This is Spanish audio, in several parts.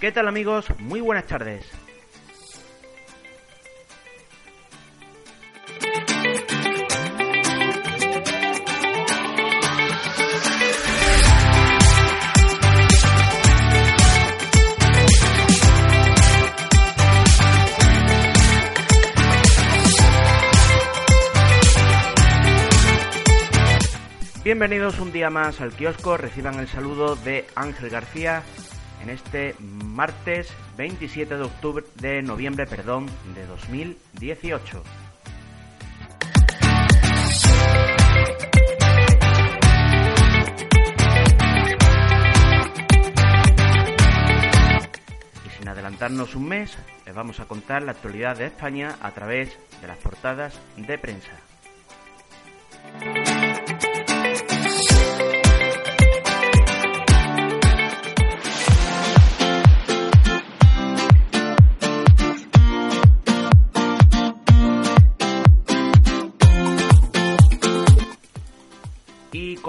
¿Qué tal amigos? Muy buenas tardes. Bienvenidos un día más al kiosco, reciban el saludo de Ángel García en este martes 27 de octubre de noviembre, perdón, de 2018. Y sin adelantarnos un mes, les vamos a contar la actualidad de España a través de las portadas de prensa.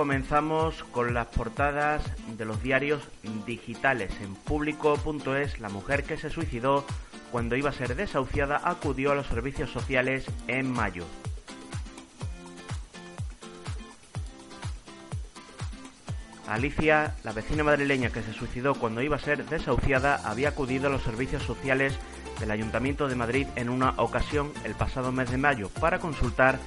Comenzamos con las portadas de los diarios digitales. En público.es, la mujer que se suicidó cuando iba a ser desahuciada acudió a los servicios sociales en mayo. Alicia, la vecina madrileña que se suicidó cuando iba a ser desahuciada, había acudido a los servicios sociales del Ayuntamiento de Madrid en una ocasión el pasado mes de mayo para consultar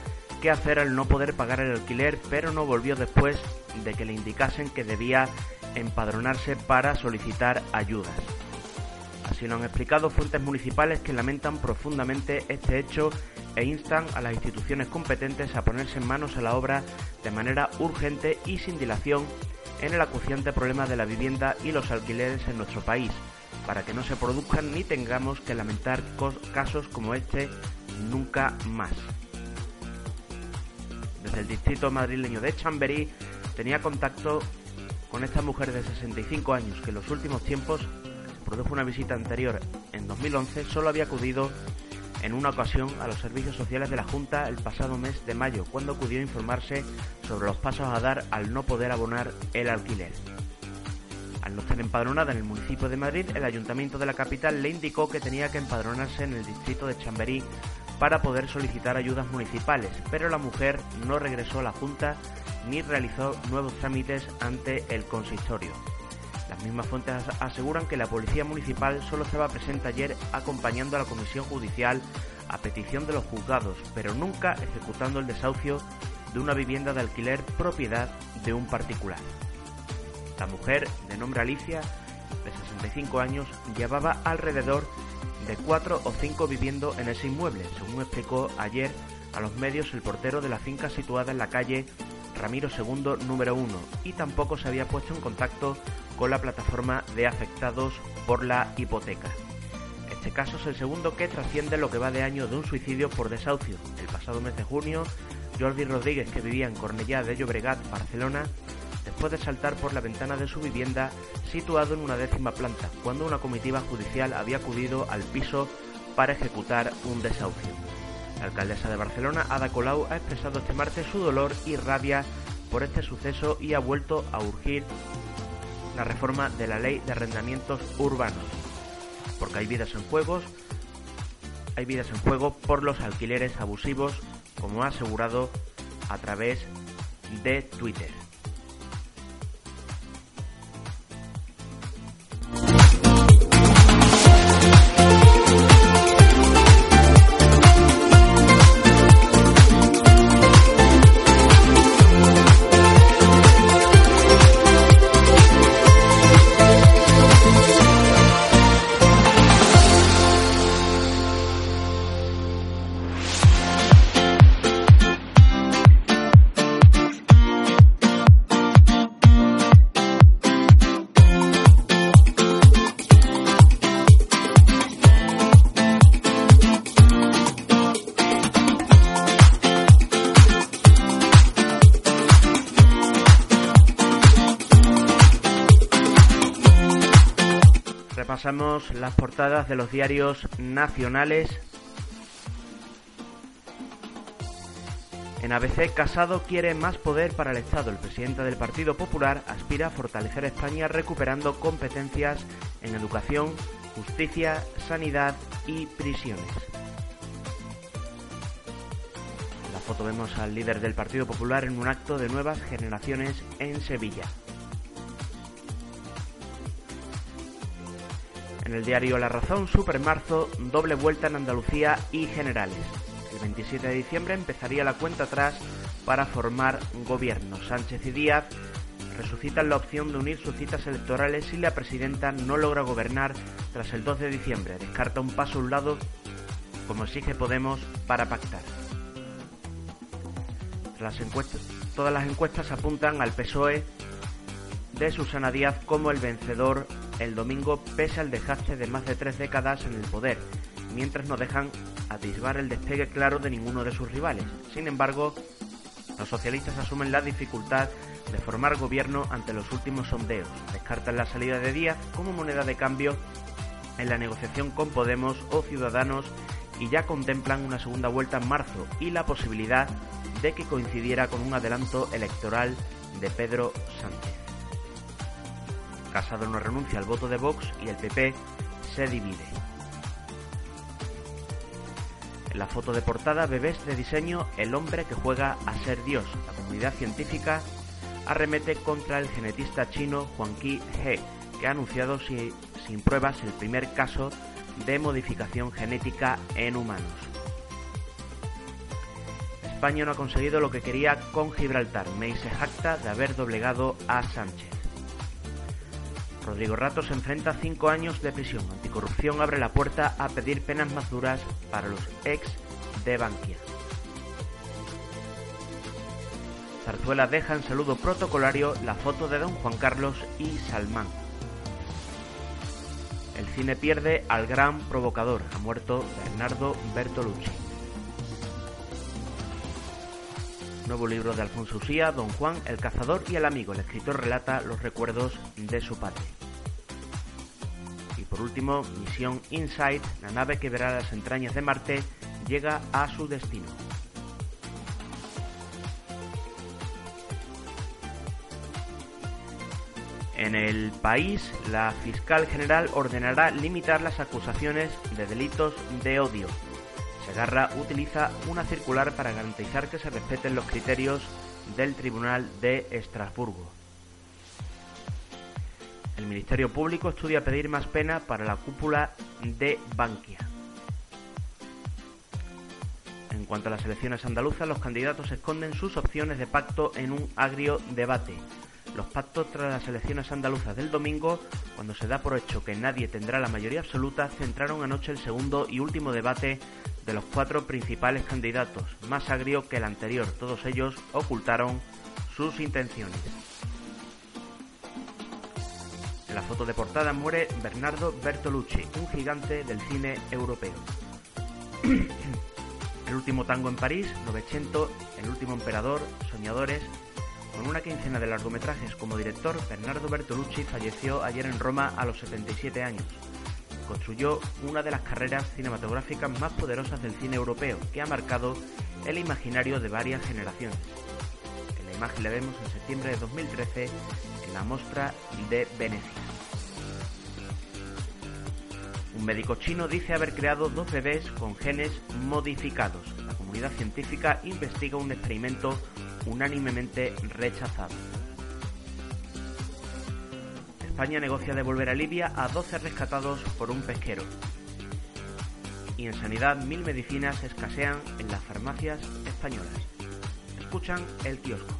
qué hacer al no poder pagar el alquiler, pero no volvió después de que le indicasen que debía empadronarse para solicitar ayudas. Así lo han explicado fuentes municipales que lamentan profundamente este hecho e instan a las instituciones competentes a ponerse en manos a la obra de manera urgente y sin dilación en el acuciante problema de la vivienda y los alquileres en nuestro país, para que no se produzcan ni tengamos que lamentar casos como este nunca más. Desde el distrito madrileño de Chamberí tenía contacto con esta mujer de 65 años que en los últimos tiempos produjo una visita anterior en 2011, solo había acudido en una ocasión a los servicios sociales de la Junta el pasado mes de mayo, cuando acudió a informarse sobre los pasos a dar al no poder abonar el alquiler. Al no estar empadronada en el municipio de Madrid, el ayuntamiento de la capital le indicó que tenía que empadronarse en el distrito de Chamberí para poder solicitar ayudas municipales, pero la mujer no regresó a la Junta ni realizó nuevos trámites ante el consistorio. Las mismas fuentes aseguran que la Policía Municipal solo estaba presente ayer acompañando a la Comisión Judicial a petición de los juzgados, pero nunca ejecutando el desahucio de una vivienda de alquiler propiedad de un particular. La mujer, de nombre Alicia, de 65 años, llevaba alrededor de cuatro o cinco viviendo en ese inmueble, según explicó ayer a los medios el portero de la finca situada en la calle Ramiro II número 1 y tampoco se había puesto en contacto con la plataforma de afectados por la hipoteca. Este caso es el segundo que trasciende lo que va de año de un suicidio por desahucio. El pasado mes de junio, Jordi Rodríguez, que vivía en Cornellá de Llobregat, Barcelona, después de saltar por la ventana de su vivienda situado en una décima planta, cuando una comitiva judicial había acudido al piso para ejecutar un desahucio. La alcaldesa de Barcelona, Ada Colau, ha expresado este martes su dolor y rabia por este suceso y ha vuelto a urgir la reforma de la ley de arrendamientos urbanos, porque hay vidas en juegos, hay vidas en juego por los alquileres abusivos, como ha asegurado a través de Twitter. De los diarios nacionales. En ABC, Casado quiere más poder para el Estado. El presidente del Partido Popular aspira a fortalecer España recuperando competencias en educación, justicia, sanidad y prisiones. En la foto vemos al líder del Partido Popular en un acto de nuevas generaciones en Sevilla. En el diario La Razón, Supermarzo, doble vuelta en Andalucía y Generales. El 27 de diciembre empezaría la cuenta atrás para formar gobierno. Sánchez y Díaz resucitan la opción de unir sus citas electorales si la presidenta no logra gobernar tras el 2 de diciembre. Descarta un paso a un lado, como exige Podemos, para pactar. Las encuestas, todas las encuestas apuntan al PSOE de Susana Díaz como el vencedor el domingo pese al desgaste de más de tres décadas en el poder, mientras no dejan atisbar el despegue claro de ninguno de sus rivales. Sin embargo, los socialistas asumen la dificultad de formar gobierno ante los últimos sondeos, descartan la salida de Díaz como moneda de cambio en la negociación con Podemos o Ciudadanos y ya contemplan una segunda vuelta en marzo y la posibilidad de que coincidiera con un adelanto electoral de Pedro Sánchez. Casado no renuncia al voto de Vox y el PP se divide. En la foto de portada, bebés de diseño, el hombre que juega a ser Dios. La comunidad científica arremete contra el genetista chino Juan Qi He, que ha anunciado sin pruebas el primer caso de modificación genética en humanos. España no ha conseguido lo que quería con Gibraltar. May se jacta de haber doblegado a Sánchez. Rodrigo Rato se enfrenta a cinco años de prisión. Anticorrupción abre la puerta a pedir penas más duras para los ex de Bankia. Zarzuela deja en saludo protocolario la foto de don Juan Carlos y Salmán. El cine pierde al gran provocador. Ha muerto Bernardo Bertolucci. Nuevo libro de Alfonso Usía, Don Juan, el cazador y el amigo. El escritor relata los recuerdos de su padre. Y por último, Misión Insight, la nave que verá las entrañas de Marte, llega a su destino. En el país, la fiscal general ordenará limitar las acusaciones de delitos de odio Segarra utiliza una circular para garantizar que se respeten los criterios del Tribunal de Estrasburgo. El Ministerio Público estudia pedir más pena para la cúpula de Bankia. En cuanto a las elecciones andaluzas, los candidatos esconden sus opciones de pacto en un agrio debate. Los pactos tras las elecciones andaluzas del domingo, cuando se da por hecho que nadie tendrá la mayoría absoluta, centraron anoche el segundo y último debate de los cuatro principales candidatos, más agrio que el anterior. Todos ellos ocultaron sus intenciones. En la foto de portada muere Bernardo Bertolucci, un gigante del cine europeo. el último tango en París, Novecento, El último emperador, Soñadores, con una quincena de largometrajes como director, Bernardo Bertolucci falleció ayer en Roma a los 77 años. Construyó una de las carreras cinematográficas más poderosas del cine europeo, que ha marcado el imaginario de varias generaciones. En la imagen le vemos en septiembre de 2013 en la Mostra de Venecia. Un médico chino dice haber creado dos bebés con genes modificados. La comunidad científica investiga un experimento unánimemente rechazado. España negocia devolver a Libia a 12 rescatados por un pesquero. Y en sanidad, mil medicinas escasean en las farmacias españolas. Escuchan el kiosco.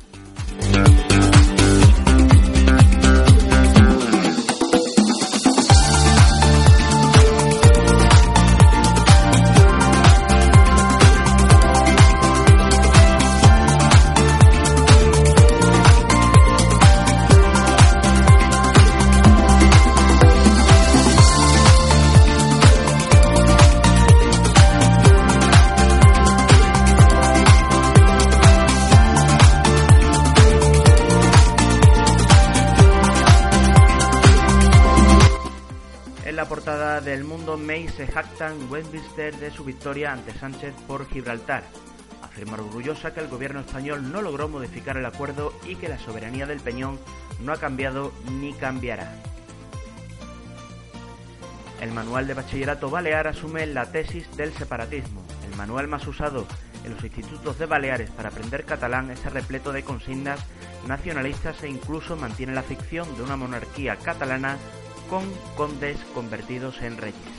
Se jacta en Westminster de su victoria ante Sánchez por Gibraltar. Afirma orgullosa que el gobierno español no logró modificar el acuerdo y que la soberanía del Peñón no ha cambiado ni cambiará. El manual de bachillerato balear asume la tesis del separatismo. El manual más usado en los institutos de Baleares para aprender catalán es repleto de consignas nacionalistas e incluso mantiene la ficción de una monarquía catalana con condes convertidos en reyes.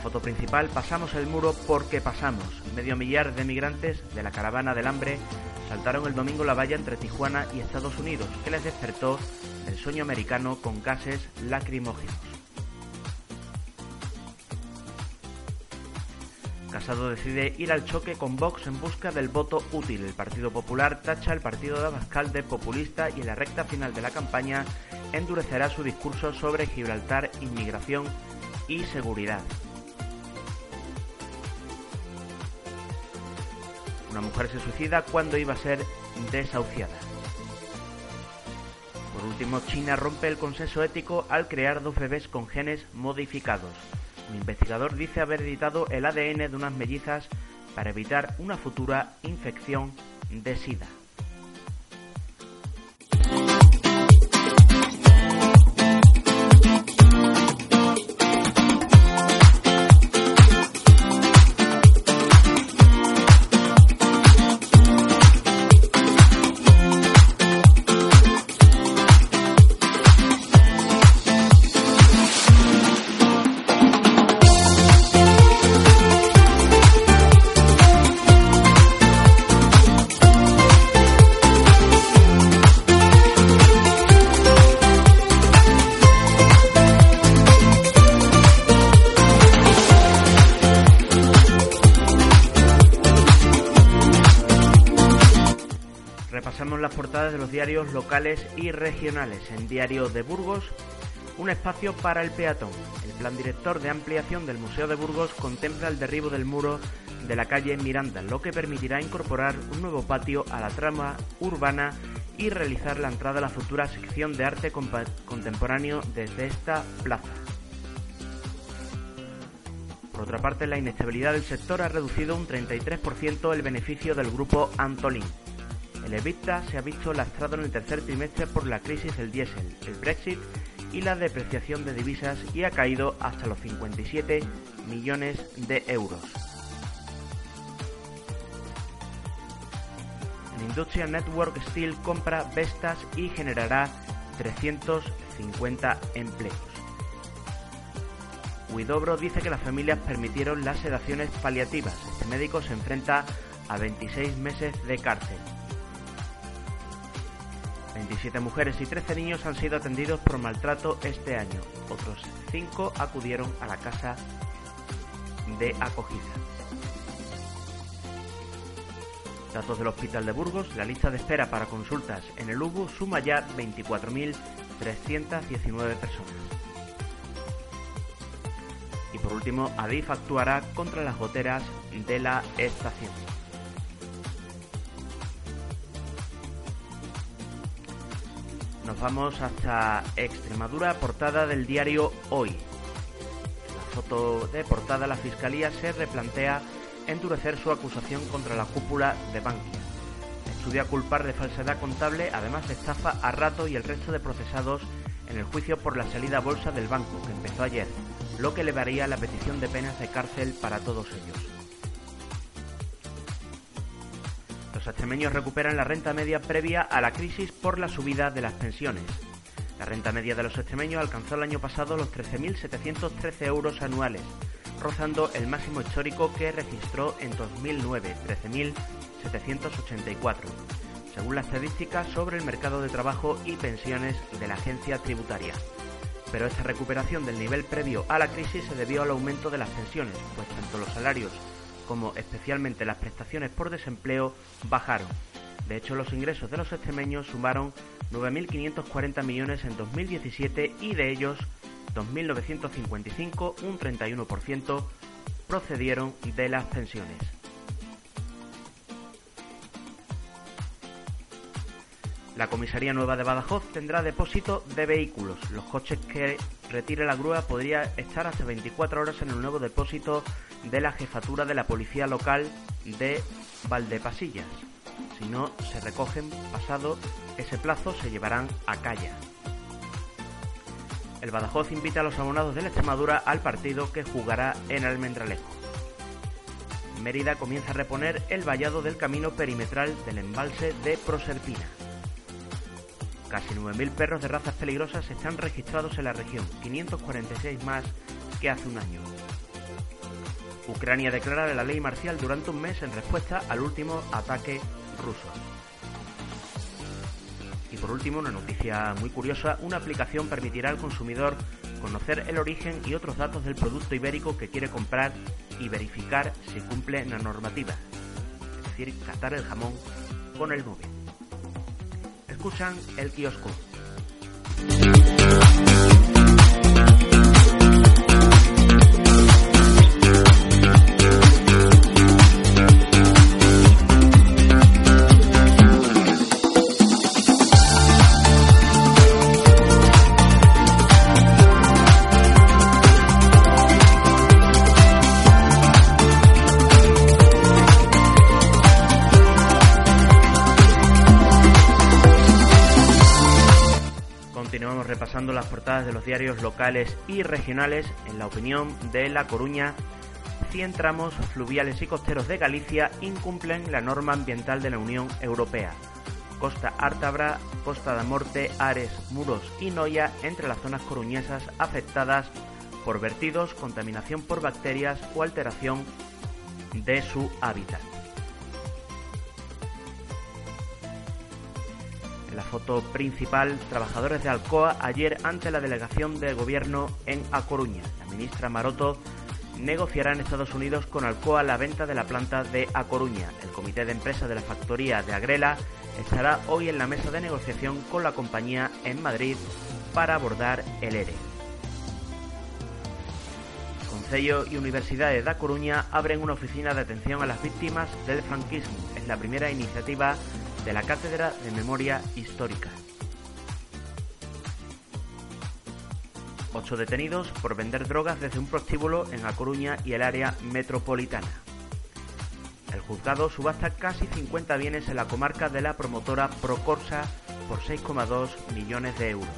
Foto principal pasamos el muro porque pasamos. Medio millar de migrantes de la caravana del hambre saltaron el domingo la valla entre Tijuana y Estados Unidos, que les despertó el sueño americano con gases lacrimógenos. Casado decide ir al choque con Vox en busca del voto útil. El Partido Popular tacha el partido de Abascal de populista y en la recta final de la campaña endurecerá su discurso sobre Gibraltar, inmigración y seguridad. Una mujer se suicida cuando iba a ser desahuciada. Por último, China rompe el consenso ético al crear dos bebés con genes modificados. Un investigador dice haber editado el ADN de unas mellizas para evitar una futura infección de SIDA. Los diarios locales y regionales. En Diario de Burgos, un espacio para el peatón. El plan director de ampliación del Museo de Burgos contempla el derribo del muro de la calle Miranda, lo que permitirá incorporar un nuevo patio a la trama urbana y realizar la entrada a la futura sección de arte contemporáneo desde esta plaza. Por otra parte, la inestabilidad del sector ha reducido un 33% el beneficio del grupo Antolín. El EBITDA se ha visto lastrado en el tercer trimestre por la crisis del diésel, el Brexit y la depreciación de divisas y ha caído hasta los 57 millones de euros. En Industrial Network Steel compra Vestas y generará 350 empleos. Huidobro dice que las familias permitieron las sedaciones paliativas. Este médico se enfrenta a 26 meses de cárcel. 27 mujeres y 13 niños han sido atendidos por maltrato este año. Otros 5 acudieron a la casa de acogida. Datos del Hospital de Burgos, la lista de espera para consultas en el UBU suma ya 24.319 personas. Y por último, Adif actuará contra las goteras de la estación. Vamos hasta Extremadura, portada del diario Hoy. la foto de portada, la Fiscalía se replantea endurecer su acusación contra la cúpula de Bankia. Estudia culpar de falsedad contable, además estafa a Rato y el resto de procesados en el juicio por la salida a bolsa del banco, que empezó ayer, lo que elevaría la petición de penas de cárcel para todos ellos. Los extremeños recuperan la renta media previa a la crisis por la subida de las pensiones. La renta media de los extremeños alcanzó el año pasado los 13.713 euros anuales, rozando el máximo histórico que registró en 2009, 13.784, según la estadística sobre el mercado de trabajo y pensiones de la agencia tributaria. Pero esta recuperación del nivel previo a la crisis se debió al aumento de las pensiones, pues tanto los salarios como especialmente las prestaciones por desempleo, bajaron. De hecho, los ingresos de los extremeños sumaron 9.540 millones en 2017 y de ellos 2.955, un 31%, procedieron de las pensiones. La comisaría nueva de Badajoz tendrá depósito de vehículos. Los coches que retire la grúa podría estar hasta 24 horas en el nuevo depósito de la jefatura de la policía local de Valdepasillas. Si no se recogen pasado ese plazo, se llevarán a calla. El Badajoz invita a los abonados de la Extremadura al partido que jugará en Almendralejo. Mérida comienza a reponer el vallado del camino perimetral del embalse de Proserpina. Casi 9.000 perros de razas peligrosas están registrados en la región, 546 más que hace un año. Ucrania declara la ley marcial durante un mes en respuesta al último ataque ruso. Y por último, una noticia muy curiosa, una aplicación permitirá al consumidor conocer el origen y otros datos del producto ibérico que quiere comprar y verificar si cumple la normativa, es decir, catar el jamón con el nube. Escuchan el kiosco. Diarios locales y regionales en la opinión de La Coruña. 100 tramos fluviales y costeros de Galicia incumplen la norma ambiental de la Unión Europea. Costa Ártabra, Costa da Morte, Ares, Muros y Noia entre las zonas coruñesas afectadas por vertidos, contaminación por bacterias o alteración de su hábitat. La foto principal, trabajadores de Alcoa ayer ante la delegación del gobierno en A Coruña. La ministra Maroto negociará en Estados Unidos con Alcoa la venta de la planta de A Coruña. El comité de empresa de la factoría de Agrela estará hoy en la mesa de negociación con la compañía en Madrid para abordar el ERE. Concello y Universidades de A Coruña abren una oficina de atención a las víctimas del franquismo. Es la primera iniciativa de la Cátedra de Memoria Histórica. Ocho detenidos por vender drogas desde un prostíbulo en A Coruña y el área metropolitana. El juzgado subasta casi 50 bienes en la comarca de la promotora Procorsa por 6,2 millones de euros.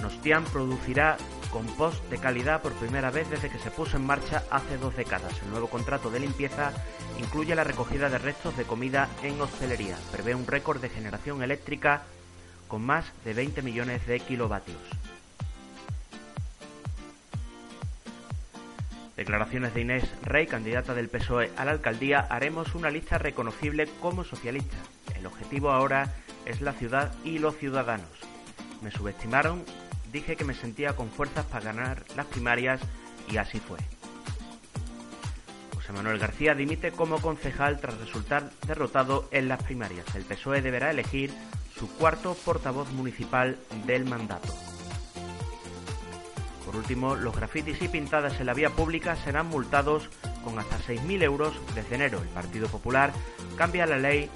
Nostian producirá compost de calidad por primera vez desde que se puso en marcha hace dos décadas. El nuevo contrato de limpieza incluye la recogida de restos de comida en hostelería. Prevé un récord de generación eléctrica con más de 20 millones de kilovatios. Declaraciones de Inés Rey, candidata del PSOE a la alcaldía, haremos una lista reconocible como socialista. El objetivo ahora es la ciudad y los ciudadanos. Me subestimaron, dije que me sentía con fuerzas para ganar las primarias y así fue. José Manuel García dimite como concejal tras resultar derrotado en las primarias. El PSOE deberá elegir su cuarto portavoz municipal del mandato. Por último, los grafitis y pintadas en la vía pública serán multados con hasta 6.000 euros desde enero. El Partido Popular cambia la ley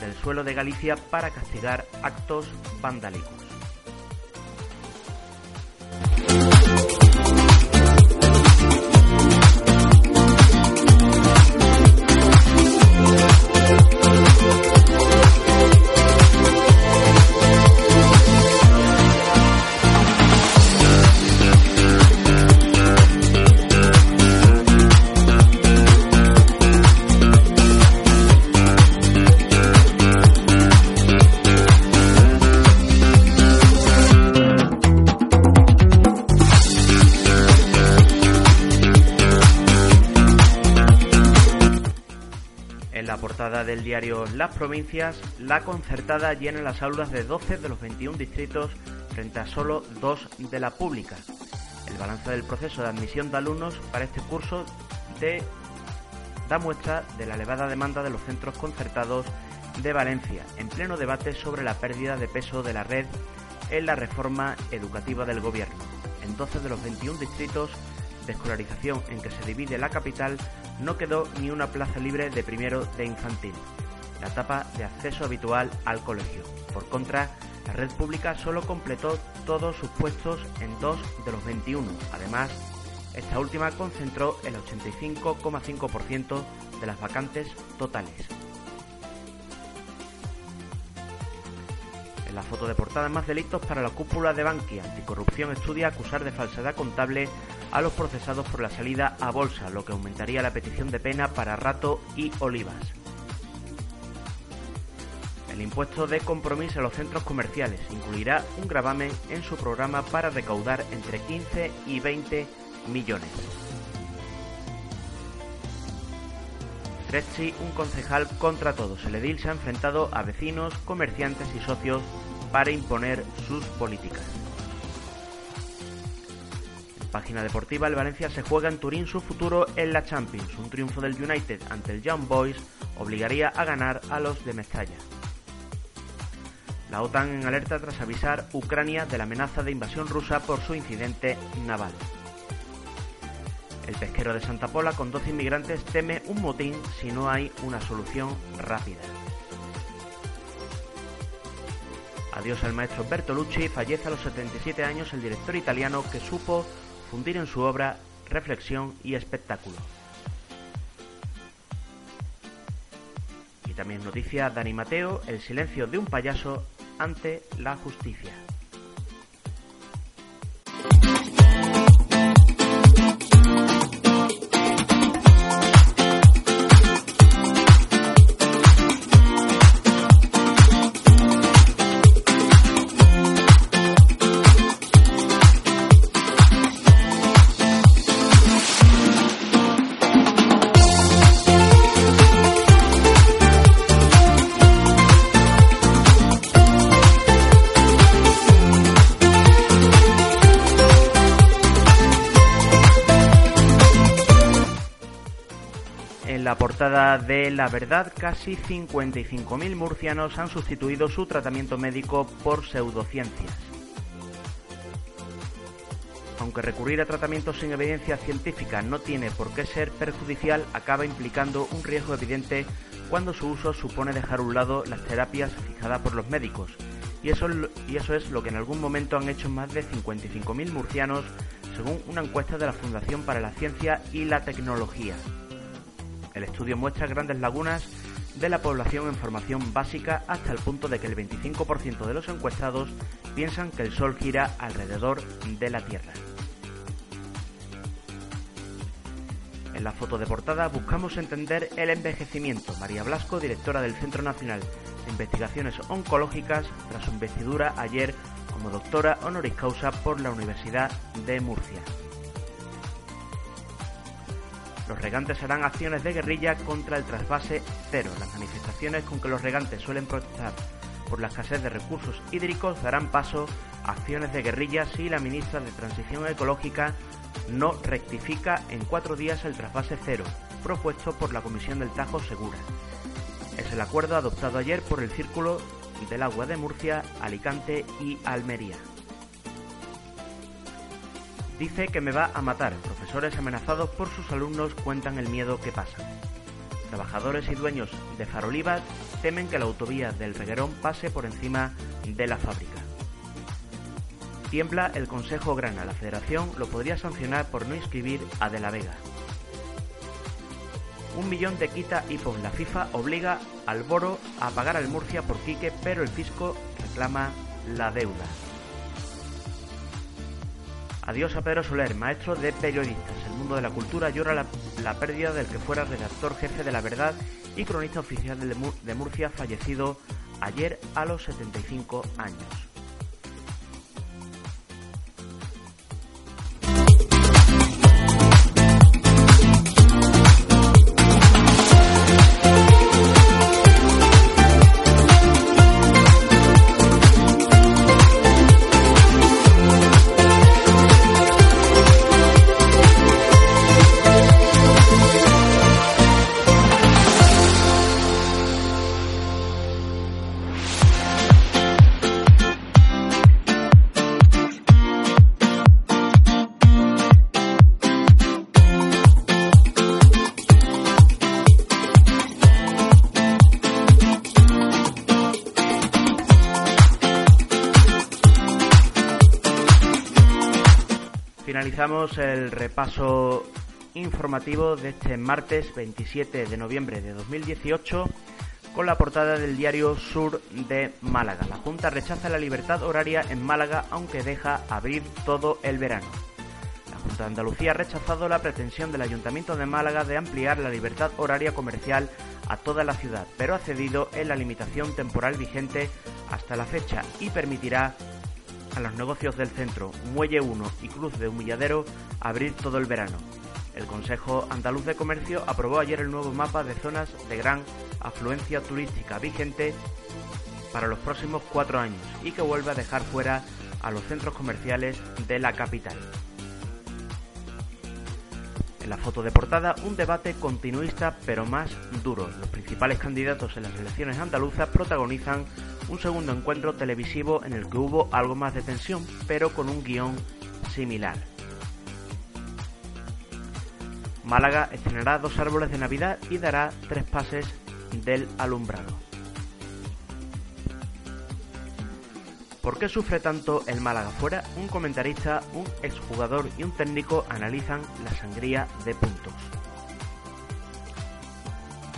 del suelo de Galicia para castigar actos vandálicos. La portada del diario Las Provincias, la concertada llena las aulas de 12 de los 21 distritos frente a solo dos de la pública. El balance del proceso de admisión de alumnos para este curso da muestra de la elevada demanda de los centros concertados de Valencia, en pleno debate sobre la pérdida de peso de la red en la reforma educativa del gobierno. En 12 de los 21 distritos de escolarización en que se divide la capital, no quedó ni una plaza libre de primero de infantil. la etapa de acceso habitual al colegio. Por contra, la red pública solo completó todos sus puestos en dos de los 21. Además, esta última concentró el 85,5% de las vacantes totales. En la foto de portada más delitos para la cúpula de Bankia. Anticorrupción estudia acusar de falsedad contable a los procesados por la salida a bolsa, lo que aumentaría la petición de pena para Rato y Olivas. El impuesto de compromiso a los centros comerciales incluirá un gravamen en su programa para recaudar entre 15 y 20 millones. Trezzi, un concejal contra todos. El edil se ha enfrentado a vecinos, comerciantes y socios para imponer sus políticas. Página deportiva, el Valencia se juega en Turín su futuro en la Champions. Un triunfo del United ante el Young Boys obligaría a ganar a los de Mestalla. La OTAN en alerta tras avisar Ucrania de la amenaza de invasión rusa por su incidente naval. El pesquero de Santa Pola con 12 inmigrantes teme un motín si no hay una solución rápida. Adiós al maestro Bertolucci, fallece a los 77 años el director italiano que supo fundir en su obra reflexión y espectáculo. Y también noticia Dani Mateo, el silencio de un payaso ante la justicia. En la portada de La Verdad, casi 55.000 murcianos han sustituido su tratamiento médico por pseudociencias. Aunque recurrir a tratamientos sin evidencia científica no tiene por qué ser perjudicial, acaba implicando un riesgo evidente cuando su uso supone dejar a un lado las terapias fijadas por los médicos. Y eso, y eso es lo que en algún momento han hecho más de 55.000 murcianos, según una encuesta de la Fundación para la Ciencia y la Tecnología. El estudio muestra grandes lagunas de la población en formación básica hasta el punto de que el 25% de los encuestados piensan que el Sol gira alrededor de la Tierra. En la foto de portada buscamos entender el envejecimiento. María Blasco, directora del Centro Nacional de Investigaciones Oncológicas, tras su investidura ayer como doctora honoris causa por la Universidad de Murcia. Los regantes harán acciones de guerrilla contra el trasvase cero. Las manifestaciones con que los regantes suelen protestar por la escasez de recursos hídricos darán paso a acciones de guerrilla si la ministra de Transición Ecológica no rectifica en cuatro días el trasvase cero, propuesto por la Comisión del Tajo Segura. Es el acuerdo adoptado ayer por el Círculo del Agua de Murcia, Alicante y Almería. Dice que me va a matar. Profesores amenazados por sus alumnos cuentan el miedo que pasan. Trabajadores y dueños de Farolivas temen que la autovía del Reguerón pase por encima de la fábrica. Tiembla el Consejo Grana. La Federación lo podría sancionar por no inscribir a De la Vega. Un millón de quita y pon. La FIFA obliga al Boro a pagar al Murcia por Quique, pero el fisco reclama la deuda. Adiós a Pedro Soler, maestro de periodistas. El mundo de la cultura llora la, pérdida del que fuera redactor jefe de La Verdad y cronista oficial de, de Murcia, fallecido ayer a los 75 años. Finalizamos el repaso informativo de este martes 27 de noviembre de 2018 con la portada del diario Sur de Málaga. La Junta rechaza la libertad horaria en Málaga aunque deja abrir todo el verano. La Junta de Andalucía ha rechazado la pretensión del Ayuntamiento de Málaga de ampliar la libertad horaria comercial a toda la ciudad, pero ha cedido en la limitación temporal vigente hasta la fecha y permitirá a los negocios del centro, Muelle 1 y Cruz de Humilladero abrir todo el verano. El Consejo Andaluz de Comercio aprobó ayer el nuevo mapa de zonas de gran afluencia turística vigente para los próximos cuatro años y que vuelve a dejar fuera a los centros comerciales de la capital. En la foto de portada, un debate continuista pero más duro. Los principales candidatos en las elecciones andaluzas protagonizan un segundo encuentro televisivo en el que hubo algo más de tensión, pero con un guion similar. Málaga estrenará dos árboles de Navidad y dará tres pases del alumbrado. ¿Por qué sufre tanto el Málaga fuera? Un comentarista, un exjugador y un técnico analizan la sangría de puntos.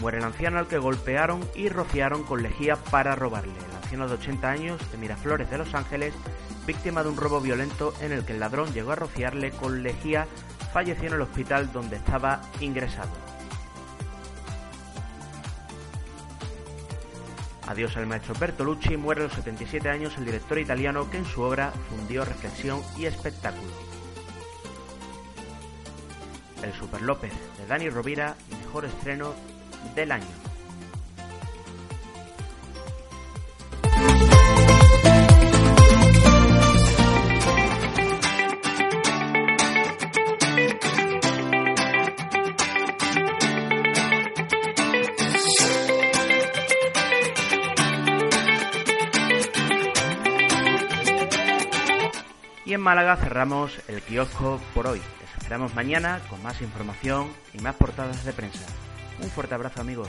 Muere el anciano al que golpearon y rociaron con lejía para robarle. De 80 años de Miraflores de Los Ángeles, víctima de un robo violento en el que el ladrón llegó a rociarle con lejía falleció en el hospital donde estaba ingresado. Adiós al maestro Bertolucci, muere a los 77 años el director italiano que en su obra fundió reflexión y espectáculo. El Super López de Dani Rovira, mejor estreno del año. En Málaga cerramos el kiosco por hoy. Les esperamos mañana con más información y más portadas de prensa. Un fuerte abrazo amigos.